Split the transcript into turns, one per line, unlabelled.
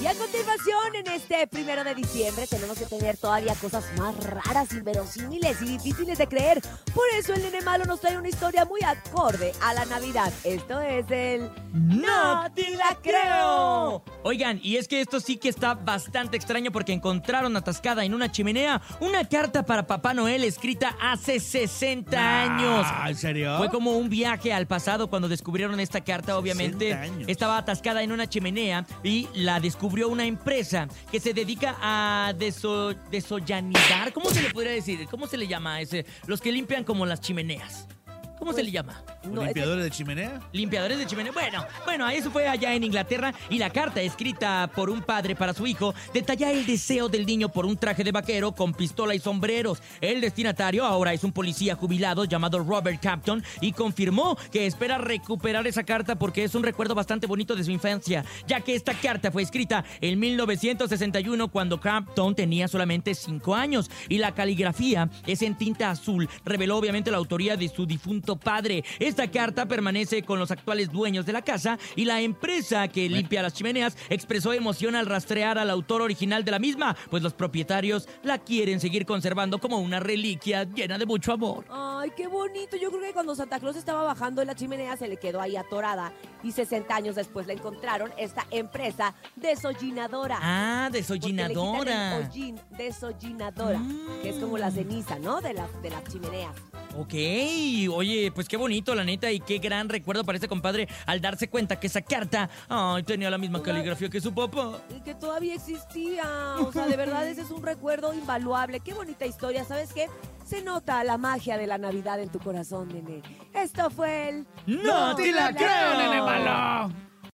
Y a continuación, en este primero de diciembre, tenemos que tener todavía cosas más raras, inverosímiles y difíciles de creer. Por eso el nene malo nos trae una historia muy acorde a la Navidad. Esto es el
¡No te la creo! Oigan, y es que esto sí que está bastante extraño porque encontraron atascada en una chimenea una carta para Papá Noel escrita hace 60 años.
Ah, ¿En serio?
Fue como un viaje al pasado cuando descubrieron esta carta, obviamente.
60 años.
Estaba atascada en una chimenea y la descubrió una empresa que se dedica a deso, desollanizar. ¿Cómo se le podría decir? ¿Cómo se le llama a ese? Los que limpian como las chimeneas. ¿Cómo se le llama?
No,
¿Limpiadores de chimenea?
Limpiadores de chimenea. Bueno, bueno, eso fue allá en Inglaterra y la carta escrita por un padre para su hijo detalla el deseo del niño por un traje de vaquero con pistola y sombreros. El destinatario ahora es un policía jubilado llamado Robert Capton y confirmó que espera recuperar esa carta porque es un recuerdo bastante bonito de su infancia, ya que esta carta fue escrita en 1961 cuando Capton tenía solamente 5 años y la caligrafía es en tinta azul. Reveló obviamente la autoría de su difunto padre. Esta carta permanece con los actuales dueños de la casa y la empresa que limpia las chimeneas expresó emoción al rastrear al autor original de la misma, pues los propietarios la quieren seguir conservando como una reliquia llena de mucho amor.
Ay, qué bonito. Yo creo que cuando Santa Claus estaba bajando de la chimenea se le quedó ahí atorada y 60 años después la encontraron esta empresa desollinadora.
Ah, desollinadora.
hollín, desollinadora,
Mm.
que es como la ceniza, ¿no? De las, de las chimeneas.
Ok, oye, pues qué bonito, la neta, y qué gran recuerdo para este compadre al darse cuenta que esa carta ay, tenía la misma caligrafía que su papá.
Y que todavía existía. O sea, de verdad ese es un recuerdo invaluable. Qué bonita historia. ¿Sabes qué? Se nota la magia de la Navidad en tu corazón, nene. Esto fue el...
¡No te la creo, nene
malo!